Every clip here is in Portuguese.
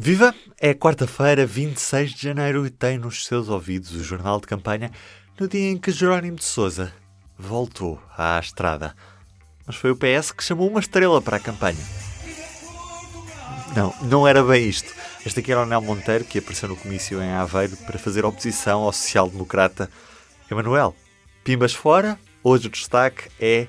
Viva! É quarta-feira, 26 de janeiro, e tem nos seus ouvidos o jornal de campanha no dia em que Jerónimo de Souza voltou à estrada. Mas foi o PS que chamou uma estrela para a campanha. Não, não era bem isto. Este aqui era o Nel Monteiro, que apareceu no comício em Aveiro para fazer oposição ao social-democrata Emanuel. Pimbas fora, hoje o destaque é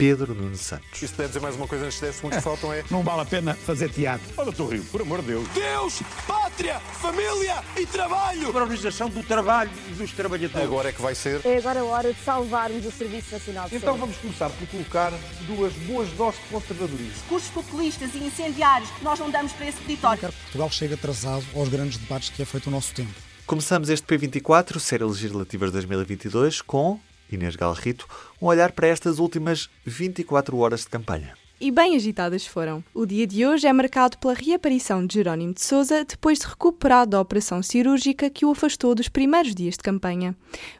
Pedro Nuno Santos. E se puder dizer mais uma coisa antes de 10 segundos que faltam é. Não vale a pena fazer teatro. Olha, estou rio, por amor de Deus. Deus, pátria, família e trabalho. A valorização do trabalho e dos trabalhadores. Agora é que vai ser. É agora a hora de salvarmos o Serviço Nacional de Então vamos começar por colocar duas boas doses de conservadorismo. discursos populistas e incendiários que nós não damos para esse peditório. Quero que Portugal chegue atrasado aos grandes debates que é feito o nosso tempo. Começamos este P24, série legislativas 2022, com Inês Galrito, um olhar para estas últimas 24 horas de campanha. E bem agitadas foram. O dia de hoje é marcado pela reaparição de Jerónimo de Sousa depois de recuperado da operação cirúrgica que o afastou dos primeiros dias de campanha.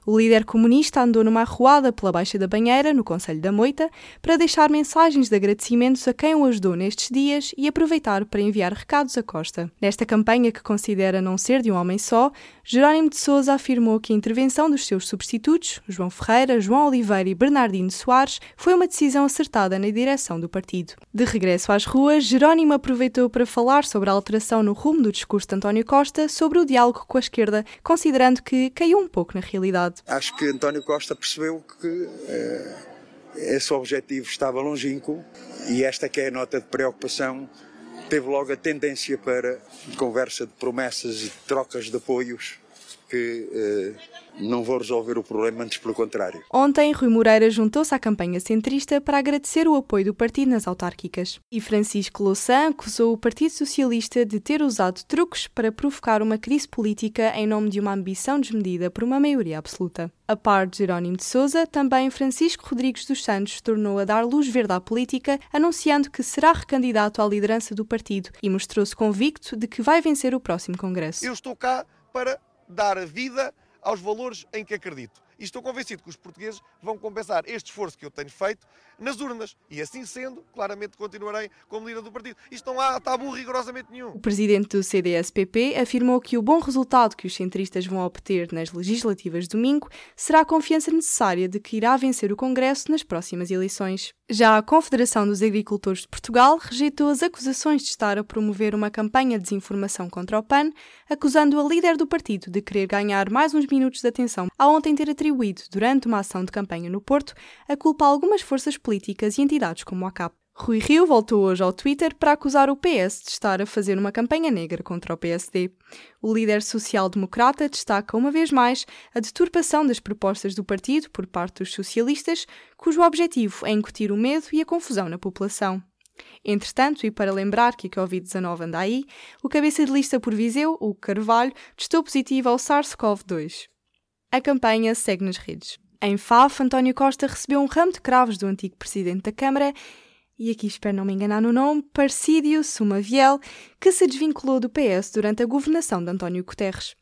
O líder comunista andou numa arruada pela Baixa da Banheira, no Conselho da Moita, para deixar mensagens de agradecimentos a quem o ajudou nestes dias e aproveitar para enviar recados a Costa. Nesta campanha que considera não ser de um homem só, Jerónimo de Sousa afirmou que a intervenção dos seus substitutos, João Ferreira, João Oliveira e Bernardino Soares, foi uma decisão acertada na direção do partido. De regresso às ruas, Jerónimo aproveitou para falar sobre a alteração no rumo do discurso de António Costa sobre o diálogo com a esquerda, considerando que caiu um pouco na realidade. Acho que António Costa percebeu que eh, esse objetivo estava longínquo e esta que é a nota de preocupação teve logo a tendência para conversa de promessas e trocas de apoios que eh, não vão resolver o problema, antes pelo contrário. Ontem, Rui Moreira juntou-se à campanha centrista para agradecer o apoio do partido nas autárquicas. E Francisco Louçã acusou o Partido Socialista de ter usado truques para provocar uma crise política em nome de uma ambição desmedida por uma maioria absoluta. A par de Jerónimo de Sousa, também Francisco Rodrigues dos Santos tornou a dar luz verde à política, anunciando que será recandidato à liderança do partido e mostrou-se convicto de que vai vencer o próximo Congresso. Eu estou cá para dar vida aos valores em que acredito. E estou convencido que os portugueses vão compensar este esforço que eu tenho feito nas urnas. E assim sendo, claramente continuarei como líder do partido. Isto não há tabu rigorosamente nenhum. O presidente do CDS-PP afirmou que o bom resultado que os centristas vão obter nas legislativas de domingo será a confiança necessária de que irá vencer o Congresso nas próximas eleições. Já a Confederação dos Agricultores de Portugal rejeitou as acusações de estar a promover uma campanha de desinformação contra o PAN, acusando a líder do partido de querer ganhar mais uns minutos de atenção ao ontem ter atribuído, durante uma ação de campanha no Porto, a culpa algumas forças políticas e entidades como a CAP. Rui Rio voltou hoje ao Twitter para acusar o PS de estar a fazer uma campanha negra contra o PSD. O líder social-democrata destaca uma vez mais a deturpação das propostas do partido por parte dos socialistas, cujo objetivo é incutir o medo e a confusão na população. Entretanto, e para lembrar que a Covid-19 anda aí, o cabeça de lista por Viseu, o Carvalho, testou positivo ao SARS-CoV-2. A campanha segue nas redes. Em Faf, António Costa recebeu um ramo de cravos do antigo presidente da Câmara e aqui espero não me enganar no nome, Parcídio Sumaviel, que se desvinculou do PS durante a governação de António Guterres.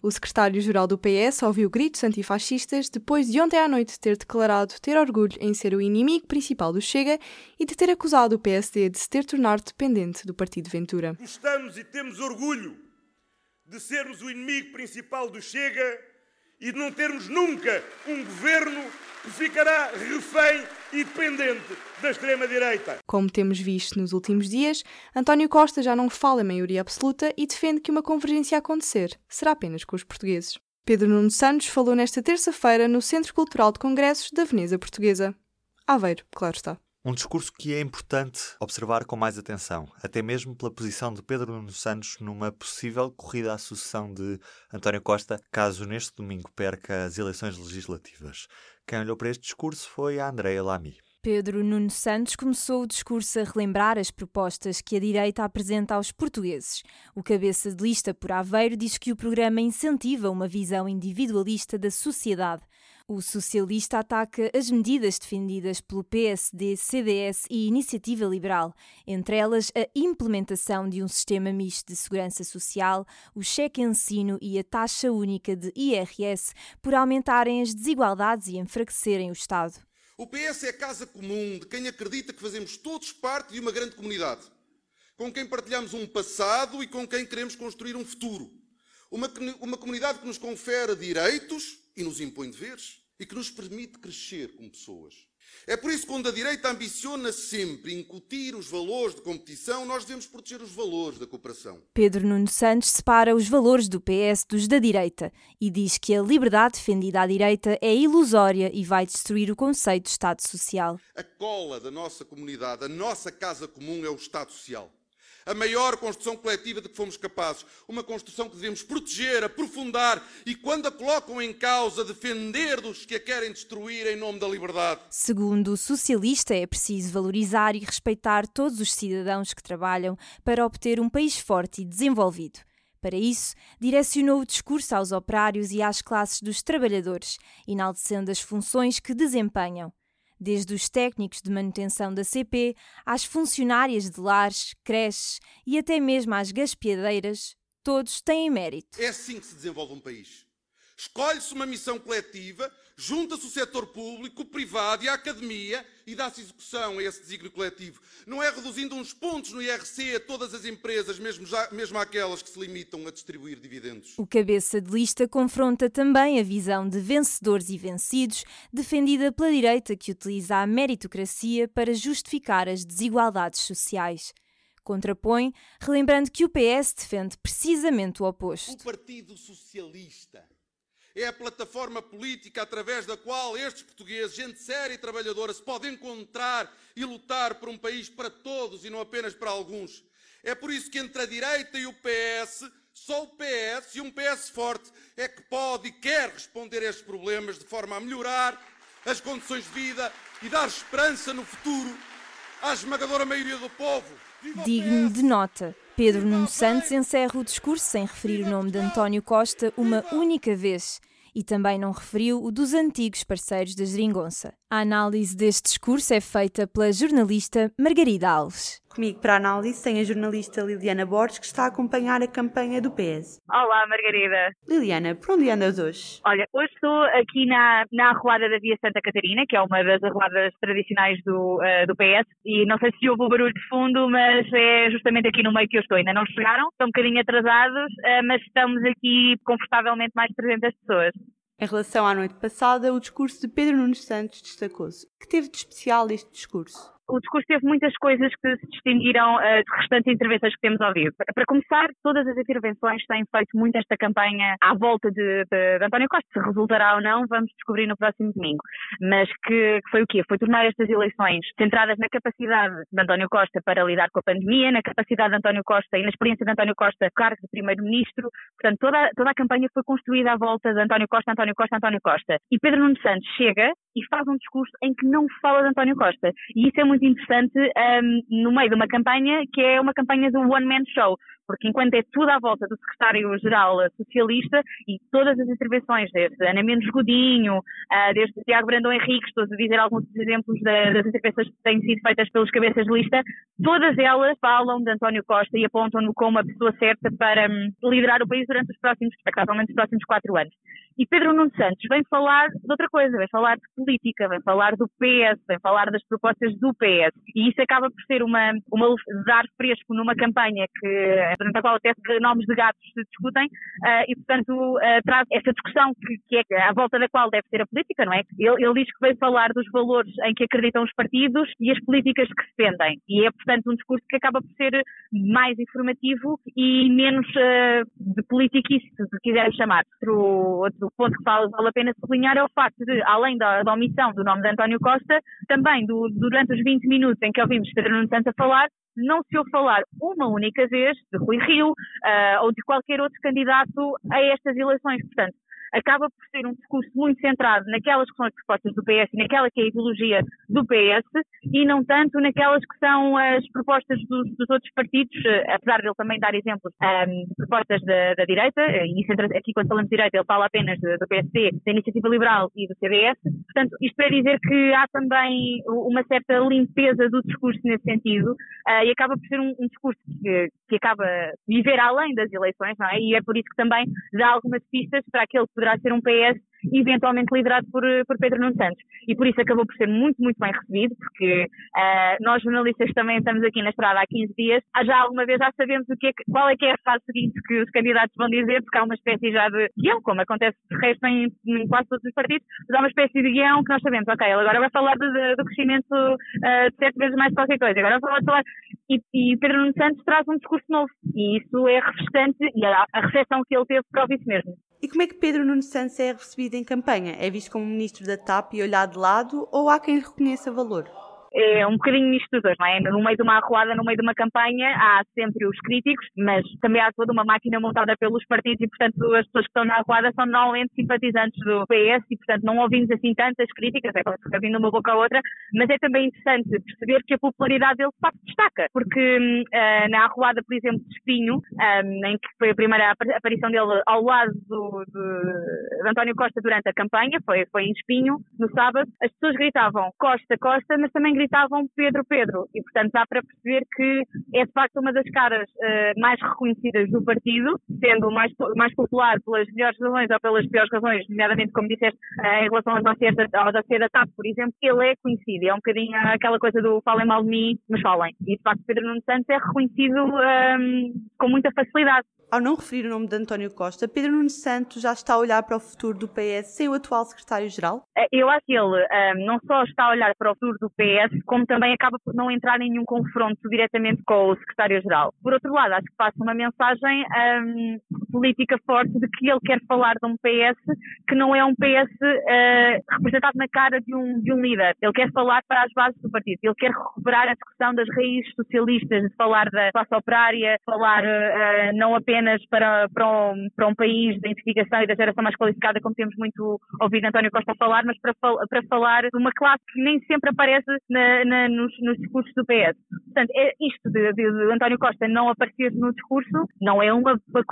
O secretário-geral do PS ouviu gritos antifascistas depois de ontem à noite ter declarado ter orgulho em ser o inimigo principal do Chega e de ter acusado o PSD de se ter tornado dependente do Partido Ventura. Gostamos e temos orgulho de sermos o inimigo principal do Chega e de não termos nunca um governo que ficará refém e dependente da extrema-direita. Como temos visto nos últimos dias, António Costa já não fala em maioria absoluta e defende que uma convergência a acontecer será apenas com os portugueses. Pedro Nuno Santos falou nesta terça-feira no Centro Cultural de Congressos da Veneza Portuguesa. Aveiro, claro está. Um discurso que é importante observar com mais atenção, até mesmo pela posição de Pedro Nuno Santos numa possível corrida à sucessão de António Costa, caso neste domingo perca as eleições legislativas. Quem olhou para este discurso foi a Andrea Lamy. Pedro Nuno Santos começou o discurso a relembrar as propostas que a direita apresenta aos portugueses. O cabeça de lista por Aveiro diz que o programa incentiva uma visão individualista da sociedade. O socialista ataca as medidas defendidas pelo PSD, CDS e Iniciativa Liberal, entre elas a implementação de um sistema misto de segurança social, o cheque ensino e a taxa única de IRS, por aumentarem as desigualdades e enfraquecerem o Estado. O PS é a casa comum de quem acredita que fazemos todos parte de uma grande comunidade. com quem partilhamos um passado e com quem queremos construir um futuro. Uma, uma comunidade que nos confere direitos e nos impõe deveres e que nos permite crescer como pessoas. É por isso que, quando a direita ambiciona sempre incutir os valores de competição, nós devemos proteger os valores da cooperação. Pedro Nuno Santos separa os valores do PS dos da direita e diz que a liberdade defendida à direita é ilusória e vai destruir o conceito de Estado Social. A cola da nossa comunidade, a nossa casa comum é o Estado Social a maior construção coletiva de que fomos capazes. Uma construção que devemos proteger, aprofundar e, quando a colocam em causa, defender dos que a querem destruir em nome da liberdade. Segundo o socialista, é preciso valorizar e respeitar todos os cidadãos que trabalham para obter um país forte e desenvolvido. Para isso, direcionou o discurso aos operários e às classes dos trabalhadores, enaltecendo as funções que desempenham desde os técnicos de manutenção da CP às funcionárias de lares, creches e até mesmo às gaspiadeiras, todos têm mérito. É assim que se desenvolve um país. Escolhe-se uma missão coletiva, junta-se o setor público, o privado e a academia e dá-se execução a esse desígnio coletivo. Não é reduzindo uns pontos no IRC a todas as empresas, mesmo, já, mesmo aquelas que se limitam a distribuir dividendos. O cabeça de lista confronta também a visão de vencedores e vencidos, defendida pela direita que utiliza a meritocracia para justificar as desigualdades sociais contrapõe, relembrando que o PS defende precisamente o oposto. O Partido Socialista é a plataforma política através da qual estes portugueses, gente séria e trabalhadora, se podem encontrar e lutar por um país para todos e não apenas para alguns. É por isso que entre a direita e o PS, só o PS e um PS forte é que pode e quer responder a estes problemas de forma a melhorar as condições de vida e dar esperança no futuro à esmagadora maioria do povo. Digno de nota. Pedro Nuno Santos encerra o discurso sem referir o nome de António Costa uma única vez e também não referiu o dos antigos parceiros da Geringonça. A análise deste discurso é feita pela jornalista Margarida Alves. Comigo para a análise tem a jornalista Liliana Borges, que está a acompanhar a campanha do PS. Olá, Margarida. Liliana, por onde andas hoje? Olha, hoje estou aqui na, na arruada da Via Santa Catarina, que é uma das arruadas tradicionais do, uh, do PS, e não sei se houve o barulho de fundo, mas é justamente aqui no meio que eu estou. Ainda não chegaram, estão um bocadinho atrasados, uh, mas estamos aqui confortavelmente mais de 300 pessoas. Em relação à noite passada, o discurso de Pedro Nunes Santos destacou-se. Que teve de especial este discurso? O discurso teve muitas coisas que se distinguiram uh, de restantes intervenções que temos ouvido. Para começar, todas as intervenções têm feito muito esta campanha à volta de, de, de António Costa. Se resultará ou não, vamos descobrir no próximo domingo. Mas que, que, foi o quê? Foi tornar estas eleições centradas na capacidade de António Costa para lidar com a pandemia, na capacidade de António Costa e na experiência de António Costa cargo de primeiro-ministro. Portanto, toda, toda a campanha foi construída à volta de António Costa, António Costa, António Costa. E Pedro Nuno Santos chega e faz um discurso em que não fala de António Costa. E isso é muito interessante um, no meio de uma campanha que é uma campanha do One Man Show porque enquanto é tudo à volta do secretário-geral socialista e todas as intervenções, desde Ana Mendes Godinho, uh, desde Tiago Brandão Henrique, estou a dizer alguns exemplos da, das intervenções que têm sido feitas pelos cabeças de lista, todas elas falam de António Costa e apontam-no como a pessoa certa para um, liderar o país durante os próximos, expectavelmente os próximos quatro anos. E Pedro Nuno Santos vem falar de outra coisa, vem falar de política, vem falar do PS, vem falar das propostas do PS. E isso acaba por ser uma, uma dar fresco numa campanha que durante a qual até nomes de gatos se discutem, uh, e portanto uh, traz essa discussão que, que, é à volta da qual deve ser a política, não é? Ele, ele, diz que veio falar dos valores em que acreditam os partidos e as políticas que defendem, e é portanto um discurso que acaba por ser mais informativo e menos uh, de politiquice, se quisermos chamar. Outro, outro ponto que vale, vale a pena sublinhar é o facto de, além da, da omissão do nome de António Costa, também do, durante os 20 minutos em que ouvimos Pedro Nuno Santos a falar, não se ouve falar uma única vez de Rui Rio uh, ou de qualquer outro candidato a estas eleições. Portanto, acaba por ser um discurso muito centrado naquelas que são as propostas do PS e naquela que é a ideologia do PS e não tanto naquelas que são as propostas dos, dos outros partidos, eh, apesar de ele também dar exemplos um, ehm, de propostas da, da direita, eh, e aqui quando falamos de direita ele fala apenas do PSD, da Iniciativa Liberal e do CDS, portanto isto para dizer que há também uma certa limpeza do discurso nesse sentido uh, e acaba por ser um, um discurso que, que acaba viver além das eleições, não é? E é por isso que também dá algumas pistas para aquele que poderá ser um PS eventualmente liderado por, por Pedro Nuno Santos. E por isso acabou por ser muito, muito bem recebido, porque uh, nós jornalistas também estamos aqui na estrada há 15 dias, já alguma vez já sabemos o que é, qual é que é a fase seguinte que os candidatos vão dizer, porque há uma espécie já de guião, como acontece de resto em, em quase todos os partidos, mas há uma espécie de guião que nós sabemos, ok, ele agora vai falar do, do crescimento uh, de sete vezes mais qualquer coisa, agora vai falar, e, e Pedro Nuno Santos traz um discurso novo, e isso é refrescante, e a, a recepção que ele teve prova isso mesmo. E como é que Pedro Nuno Santos é recebido em campanha? É visto como ministro da TAP e olhado de lado, ou há quem lhe reconheça valor? É um bocadinho misto dos dois, não é? No meio de uma arruada, no meio de uma campanha, há sempre os críticos, mas também há toda uma máquina montada pelos partidos e, portanto, as pessoas que estão na arruada são normalmente simpatizantes do PS e, portanto, não ouvimos assim tantas críticas, é claro que vindo uma boca a outra, mas é também interessante perceber que a popularidade dele de facto destaca, porque uh, na arruada, por exemplo, de Espinho, um, em que foi a primeira aparição dele ao lado do, do, de António Costa durante a campanha, foi, foi em Espinho, no sábado, as pessoas gritavam Costa, Costa, mas também gritavam Pedro, Pedro. E, portanto, dá para perceber que é de facto uma das caras uh, mais reconhecidas do partido, sendo mais, mais popular pelas melhores razões ou pelas piores razões, nomeadamente, como disseste, uh, em relação aos dossiês da, da TAP, por exemplo, ele é conhecido. É um bocadinho aquela coisa do falem mal de mim, mas falem. E, de facto, Pedro Nuno Santos é reconhecido um, ehm, com muita facilidade. Ao não referir o nome de António Costa, Pedro Nuno Santos já está a olhar para o futuro do PS sem o atual secretário-geral? Eh, eu acho que ele um, não só está a olhar para o futuro do PS, como também acaba por não entrar em nenhum confronto diretamente com o secretário-geral. Por outro lado, acho que passa uma mensagem um, política forte de que ele quer falar de um PS que não é um PS uh, eh, representado na cara de um, de um líder. Ele quer falar para as bases do partido. Ele quer recuperar a discussão das raízes socialistas, de falar da classe operária, falar uh, não apenas para, para, um, para um país da identificação e da geração mais qualificada, como temos muito ouvido António Costa falar, mas para, para falar de uma classe que nem sempre aparece na, na, nos, nos, discursos do PS. Portanto, é isto de, de, de, António Costa não aparecer no discurso não é uma, uma,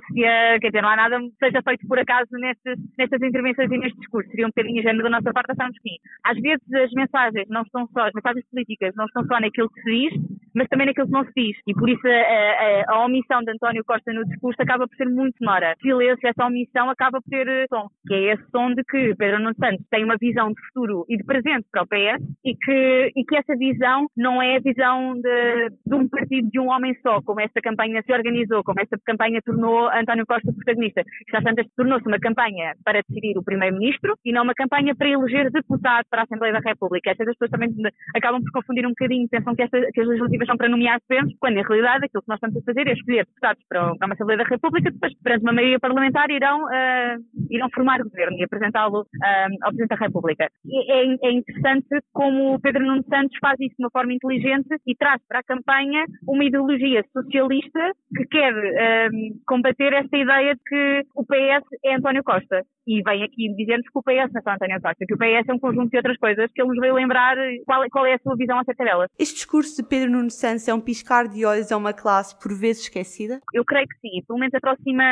coincidência, quer dizer, não há nada que seja feito por acaso nestas, nestas intervenções e neste discurso. Seria um bocadinho ingênuo da nossa parte acharmos que às vezes as mensagens não estão só, as mensagens políticas não estão só naquilo que se diz, mas também naquilo que não se diz. E por isso a, a, a omissão de António Costa no discurso acaba por ser muito sonora. Silêncio, essa omissão acaba por ter eh, som, que é esse som de que Pedro Nuno Santos tem uma visão de futuro e de presente para o PS e que, e que essa visão não é a visão de, de um partido de um homem só, como esta campanha se organizou, como esta campanha tornou António Costa protagonista. Já tantas tornou-se uma campanha para decidir o primeiro-ministro e não uma campanha para eleger deputado para a Assembleia da República. Estas pessoas também acabam por confundir um bocadinho, pensam que, esta, que as legislativas são para nomear governos, quando na realidade aquilo que nós estamos a fazer é escolher deputados para uma Assembleia da República, depois, perante uma maioria parlamentar, irão, uh, irão formar governo e apresentá-lo uh, ao Presidente da República. É, é, interessante como o Pedro Nuno Santos faz isso de uma forma inteligente e traz para a campanha uma ideologia socialista que quer uh, combater esta ideia de que o PS é António Costa. E vem aqui dizer-nos que o PS não é só António Costa, que o PS é um conjunto de outras coisas que ele nos veio lembrar qual, qual é a sua visão acerca delas. Este discurso de Pedro Nuno Santos é um piscar de olhos a uma classe por vezes esquecida? Eu creio que sim, pelo menos aproxima,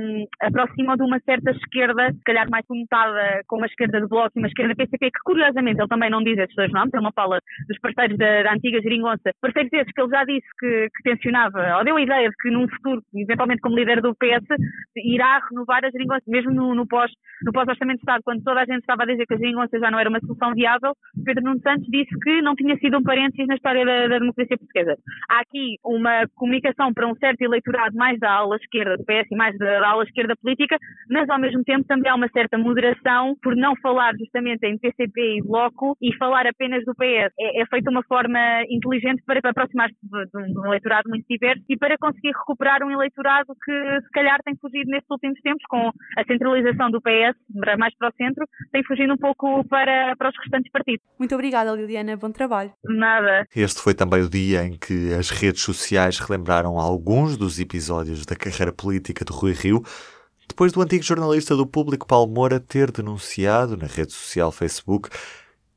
um, aproxima de uma certa esquerda, se calhar mais conotada com uma esquerda de Bloco e uma esquerda PCP, que curiosamente ele também não diz estes dois nomes, ele não fala dos parceiros da, da antiga geringonça, parceiros esses que ele já disse que, que tensionava, ou deu a ideia de que num futuro, eventualmente como líder do PS, irá renovar a geringonça, mesmo no, no pós no pós-orçamento de Estado, quando toda a gente estava a dizer que a geringonça já não era uma solução viável, Pedro Nuno Santos disse que não tinha sido um parênteses na história da, da democracia. Há aqui uma comunicação para um certo eleitorado mais da ala esquerda do PS e mais da, ala esquerda política, mas ao mesmo tempo também há uma certa moderação por não falar justamente em PCP e Bloco e falar apenas do PS. É, é feita uma forma inteligente para, para aproximar-se de, de, um eleitorado muito diverso e para conseguir recuperar um eleitorado que se calhar tem fugido nestes últimos tempos com a centralização do PS mais para o centro, tem fugido um pouco para, para os restantes partidos. Muito obrigada, Liliana. Bom trabalho. Nada. Este foi também o dia em que as redes sociais relembraram alguns dos episódios da carreira política de Rui Rio, depois do antigo jornalista do Público Paulo Moura ter denunciado na rede social Facebook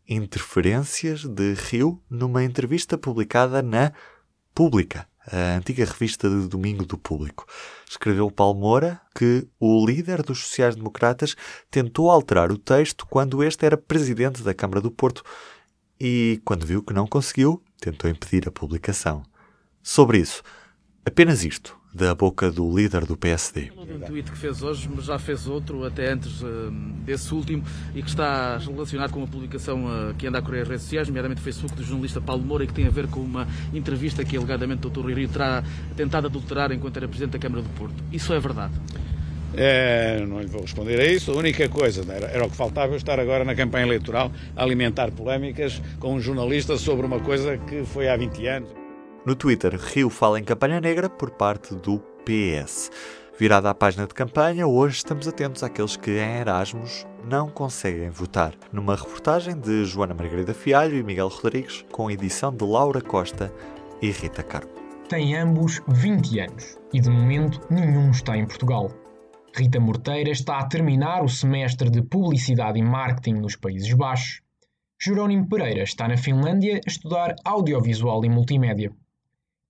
interferências de Rio numa entrevista publicada na Pública a antiga revista de domingo do público. Escreveu Paulo Moura que o líder dos sociais-democratas tentou alterar o texto quando este era presidente da Câmara do Porto e, quando viu que não conseguiu, tentou impedir a publicação. Sobre isso, apenas isto. da boca do líder do PSD. Um tweet que fez hoje, mas já fez outro, até antes uh, desse último, e que está relacionado com uma publicação uh, que anda a correr as redes sociais, nomeadamente o Facebook do jornalista Paulo Moura, e que tem a ver com uma entrevista que alegadamente o Dr. Rui Rio terá tentado adulterar enquanto era Presidente da Câmara do Porto. Isso é verdade? É, não lhe vou responder a isso. A única coisa, era, era o que faltava eu estar agora na campanha eleitoral a alimentar polémicas com um jornalista sobre uma coisa que foi há 20 anos. No Twitter, Rio fala em campanha negra por parte do PS. Virada à página de campanha, hoje estamos atentos àqueles que em Erasmus não conseguem votar. Numa reportagem de Joana Margarida Fialho e Miguel Rodrigues, com edição de Laura Costa e Rita Carmo. Têm ambos 20 anos e de momento nenhum está em Portugal. Rita Morteira está a terminar o semestre de Publicidade e Marketing nos Países Baixos. Jerónimo Pereira está na Finlândia a estudar Audiovisual e Multimédia.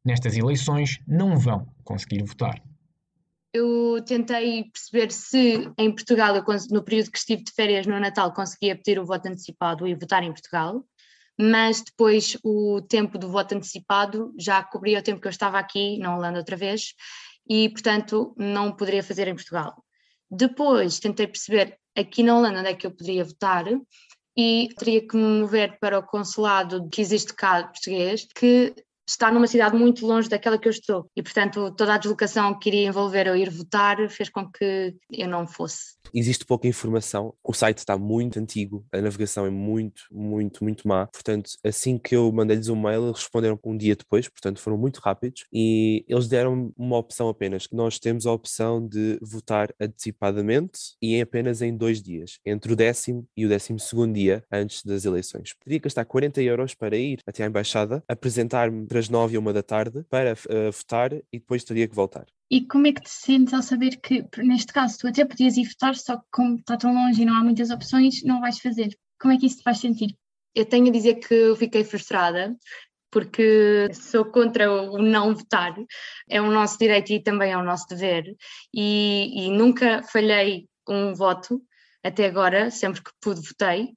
Nestas eleições não vão conseguir votar eu tentei perceber se em Portugal, no período que estive de férias no Natal, conseguia pedir o voto antecipado e votar em Portugal, mas depois o tempo do voto antecipado já cobria o tempo que eu estava aqui na Holanda outra vez e, portanto, não poderia fazer em Portugal. Depois tentei perceber aqui na Holanda onde é que eu poderia votar e teria que me mover para o consulado que existe cá português, que está numa cidade muito longe daquela que eu estou e, portanto, toda a deslocação que iria envolver eu ir votar fez com que eu não fosse. Existe pouca informação, o site está muito antigo, a navegação é muito, muito, muito má. Portanto, assim que eu mandei-lhes um mail, eles responderam um dia depois, portanto, foram muito rápidos e eles deram uma opção apenas. Nós temos a opção de votar antecipadamente e em apenas em dois dias, entre o décimo e o décimo segundo dia antes das eleições. Teria que gastar 40 euros para ir até à embaixada, apresentar-me entre as nove e uma da tarde para uh, votar e depois teria que voltar. E como é que te sentes ao saber que, neste caso, tu até podias ir votar, só que como está tão longe e não há muitas opções, não vais fazer? Como é que isso te faz sentir? Eu tenho a dizer que eu fiquei frustrada, porque sou contra o não votar, é o nosso direito e também é o nosso dever, e, e nunca falhei um voto até agora, sempre que pude votei,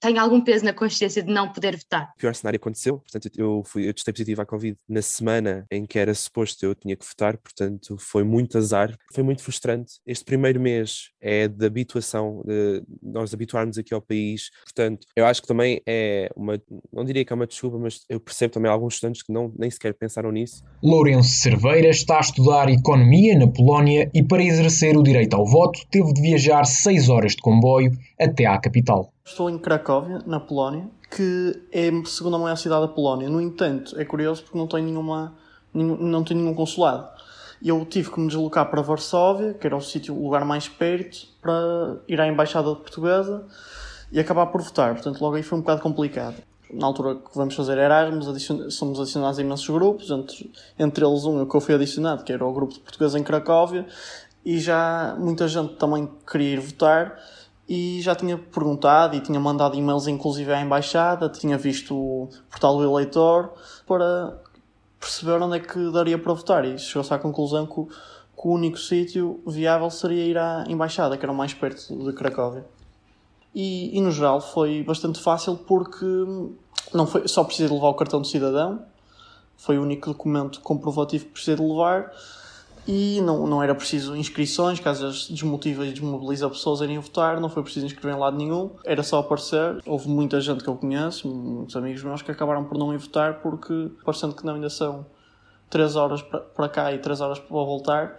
tenho algum peso na consciência de não poder votar. O pior cenário aconteceu, portanto, eu, fui, eu testei positivo à Covid na semana em que era suposto eu tinha que votar, portanto, foi muito azar, foi muito frustrante. Este primeiro mês é de habituação, de nós habituarmos aqui ao país, portanto, eu acho que também é uma, não diria que é uma desculpa, mas eu percebo também alguns estudantes que não, nem sequer pensaram nisso. Lourenço Cerveira está a estudar Economia na Polónia e para exercer o direito ao voto teve de viajar 6 horas de comboio até à capital. Estou em Cracóvia, na Polónia, que é a segunda maior cidade da Polónia. No entanto, é curioso porque não tem nenhuma, nenhum, não tem nenhum consulado. Eu tive que me deslocar para Varsóvia, que era o sítio, o lugar mais perto, para ir à embaixada portuguesa e acabar por votar. Portanto, logo aí foi um bocado complicado. Na altura que vamos fazer Erasmus, adicion... somos adicionados a imensos grupos, entre, entre eles um que eu fui adicionado, que era o grupo de português em Cracóvia, e já muita gente também queria ir votar e já tinha perguntado e tinha mandado e-mails inclusive à embaixada, tinha visto o portal do eleitor para perceber onde é que daria para votar. E chegou-se à conclusão que o, que o único sítio viável seria ir à embaixada, que era o mais perto de Cracóvia. E, e no geral foi bastante fácil porque não foi, só precisei levar o cartão de cidadão, foi o único documento comprovativo que precisei de levar e não, não era preciso inscrições, caso as desmotiva e desmobiliza pessoas a irem votar, não foi preciso inscrever em lado nenhum, era só aparecer. Houve muita gente que eu conheço, muitos amigos meus, que acabaram por não ir votar porque, parecendo que não, ainda são 3 horas para cá e 3 horas para voltar,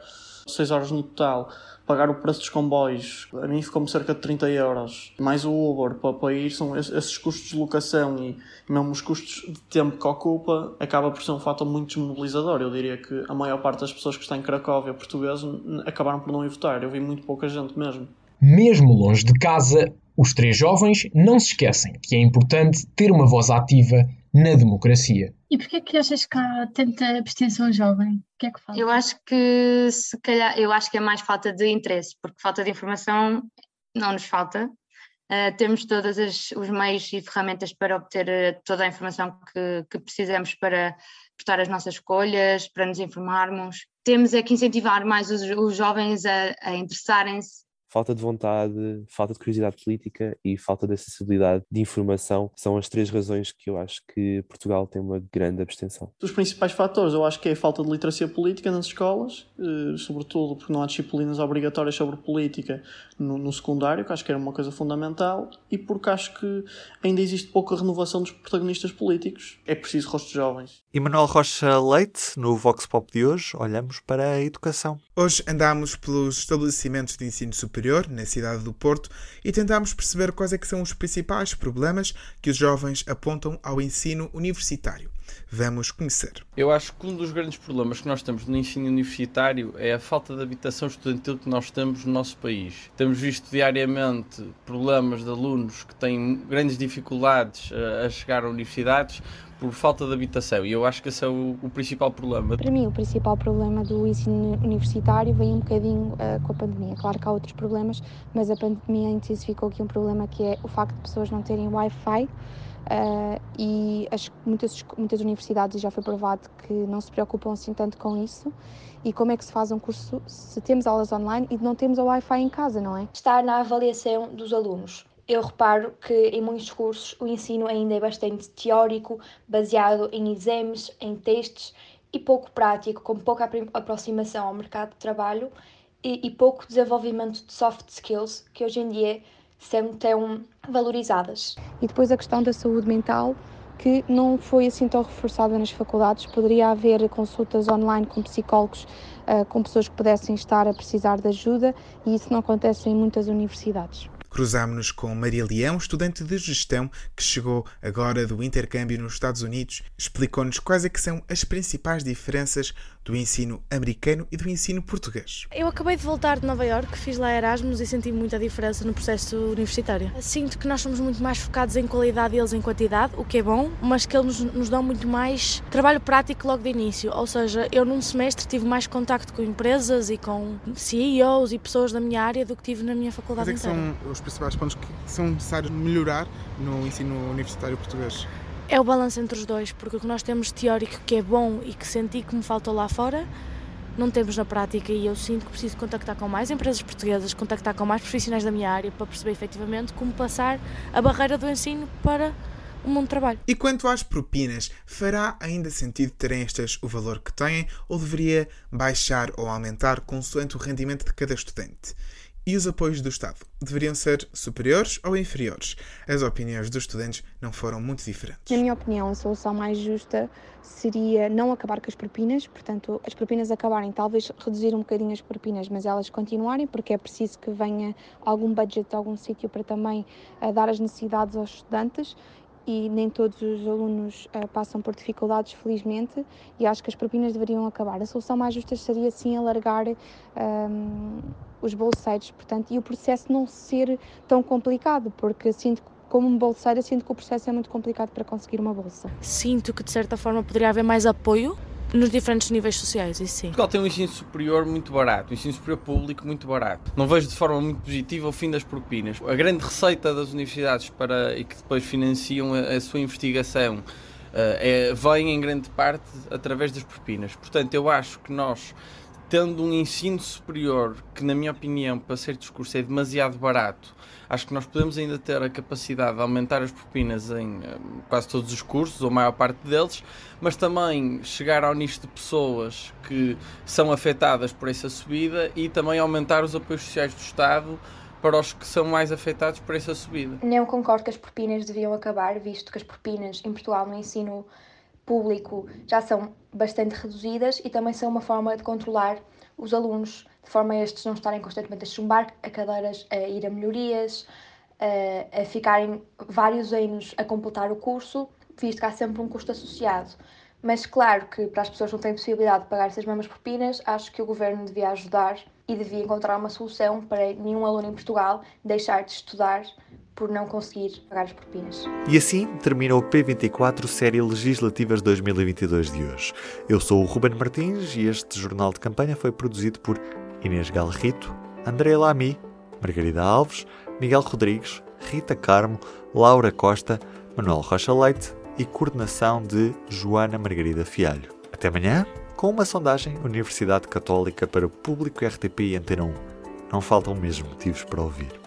6 horas no total pagar o preço dos comboios, a mim ficou-me cerca de 30 euros. Mais o Uber para, para ir, são esses custos de locação e mesmo os custos de tempo que ocupa, acaba por ser um fator muito desmobilizador. Eu diria que a maior parte das pessoas que estão em Cracóvia, portugueses, acabaram por não ir votar. Eu vi muito pouca gente mesmo. Mesmo longe de casa, os três jovens não se esquecem que é importante ter uma voz ativa na democracia. E porquê é que achas que há tanta abstenção jovem? O que é que falta? Eu acho que se calhar, eu acho que é mais falta de interesse, porque falta de informação não nos falta. Uh, temos todos os meios e ferramentas para obter uh, toda a informação que, que precisamos para prestar as nossas escolhas, para nos informarmos. Temos é que incentivar mais os, os jovens a, a interessarem-se falta de vontade, falta de curiosidade política e falta de acessibilidade de informação são as três razões que eu acho que Portugal tem uma grande abstenção. Os principais fatores, eu acho que é a falta de literacia política nas escolas, eh, sobretudo porque não há disciplinas obrigatórias sobre política no, no secundário, que acho que era uma coisa fundamental, e porque acho que ainda existe pouca renovação dos protagonistas políticos. É preciso rostos jovens. E Manuel Rocha Leite, no Vox Pop de hoje, olhamos para a educação. Hoje andamos pelos estabelecimentos de ensino superior na cidade do Porto e tentamos perceber quais é são os principais problemas que os jovens apontam ao ensino universitário. Vamos conhecer. Eu acho que um dos grandes problemas que nós temos no ensino universitário é a falta de habitação estudantil que nós temos no nosso país. Temos visto diariamente problemas de alunos que têm grandes dificuldades eh, a chegar a universidades por falta de habitação e eu acho que esse é o, o, principal problema. Para mim, o principal problema do ensino universitário vem um bocadinho uh, com a pandemia. Claro que há outros problemas, mas a pandemia intensificou aqui um problema que é o facto de pessoas não terem Wi-Fi. Uh, e as, muitas, muitas universidades já foi provado que não se preocupam assim tanto com isso. E como é que se faz um curso se temos aulas online e não temos o Wi-Fi em casa, não é? Está na avaliação dos alunos. Eu reparo que em muitos cursos o ensino ainda é bastante teórico, baseado em exames, em testes e pouco prático, com pouca aproximação ao mercado de trabalho e, e pouco desenvolvimento de soft skills, que hoje em dia são tão valorizadas. E depois a questão da saúde mental, que não foi assim tão reforçada nas faculdades. Poderia haver consultas online com psicólogos, uh, com pessoas que pudessem estar a precisar de ajuda, e isso não acontece em muitas universidades. Cruzámos-nos com Maria Leão, estudante de gestão que chegou agora do intercâmbio nos Estados Unidos. Explicou-nos quais é que são as principais diferenças do ensino americano e do ensino português. Eu acabei de voltar de Nova York, fiz lá Erasmus e senti muita diferença no processo universitário. Sinto que nós somos muito mais focados em qualidade e eles em quantidade, o que é bom, mas que eles nos dão muito mais trabalho prático logo de início. Ou seja, eu num semestre tive mais contacto com empresas e com CEOs e pessoas da minha área do que tive na minha faculdade Quais é inteira. são os principais pontos que são necessários melhorar no ensino universitário português? É o balanço entre os dois, porque o que nós temos teórico que é bom e que senti que me faltou lá fora, não temos na prática e eu sinto que preciso contactar com mais empresas portuguesas, contactar com mais profissionais da minha área para perceber efetivamente como passar a barreira do ensino para o mundo do trabalho. E quanto às propinas, fará ainda sentido terem estas o valor que têm ou deveria baixar ou aumentar consoante o rendimento de cada estudante? E os apoios do Estado deveriam ser superiores ou inferiores? As opiniões dos estudantes não foram muito diferentes. Na minha opinião, a solução mais justa seria não acabar com as propinas, portanto, as propinas acabarem, talvez reduzir um bocadinho as propinas, mas elas continuarem, porque é preciso que venha algum budget de algum sítio para também uh, dar as necessidades aos estudantes e nem todos os alunos uh, passam por dificuldades, felizmente, e acho que as propinas deveriam acabar. A solução mais justa seria sim alargar. Um, os bolseiros, portanto, e o processo não ser tão complicado, porque sinto que como bolseira, sinto que o processo é muito complicado para conseguir uma bolsa. Sinto que, de certa forma, poderia haver mais apoio nos diferentes níveis sociais, isso sim. Portugal tem um ensino superior muito barato, um ensino superior público muito barato. Não vejo de forma muito positiva o fim das propinas. A grande receita das universidades para e que depois financiam a, a sua investigação uh, é, vem em grande parte através das propinas. Portanto, eu acho que nós tendo um ensino superior que, na minha opinião, para ser discurso é demasiado barato, acho que nós podemos ainda ter a capacidade de aumentar as propinas em eh, quase todos os cursos, ou maior parte deles, mas também chegar ao nicho de pessoas que são afetadas por essa subida e também aumentar os apoios sociais do Estado para os que são mais afetados por essa subida. Não concordo que as propinas deviam acabar, visto que as propinas em Portugal no ensino público já são bastante reduzidas e também são uma forma de controlar os alunos, de forma a estes não estarem constantemente a chumbar a cadeiras, a ir a melhorias, a, a ficarem vários anos a completar o curso, visto que há sempre um custo associado. Mas claro que para as pessoas que não têm possibilidade de pagar essas mesmas propinas, acho que o governo devia ajudar e devia encontrar uma solução para nenhum aluno em Portugal deixar de estudar por não conseguir pagar as propinas. E assim termina o P24 Série Legislativas 2022 de hoje. Eu sou o Ruben Martins e este jornal de campanha foi produzido por Inês Galrito, André Lamy, Margarida Alves, Miguel Rodrigues, Rita Carmo, Laura Costa, Manuel Rocha Leite e coordenação de Joana Margarida Fialho. Até amanhã com uma sondagem Universidade Católica para o público RTP e Antena 1. não faltam mesmo motivos para ouvir.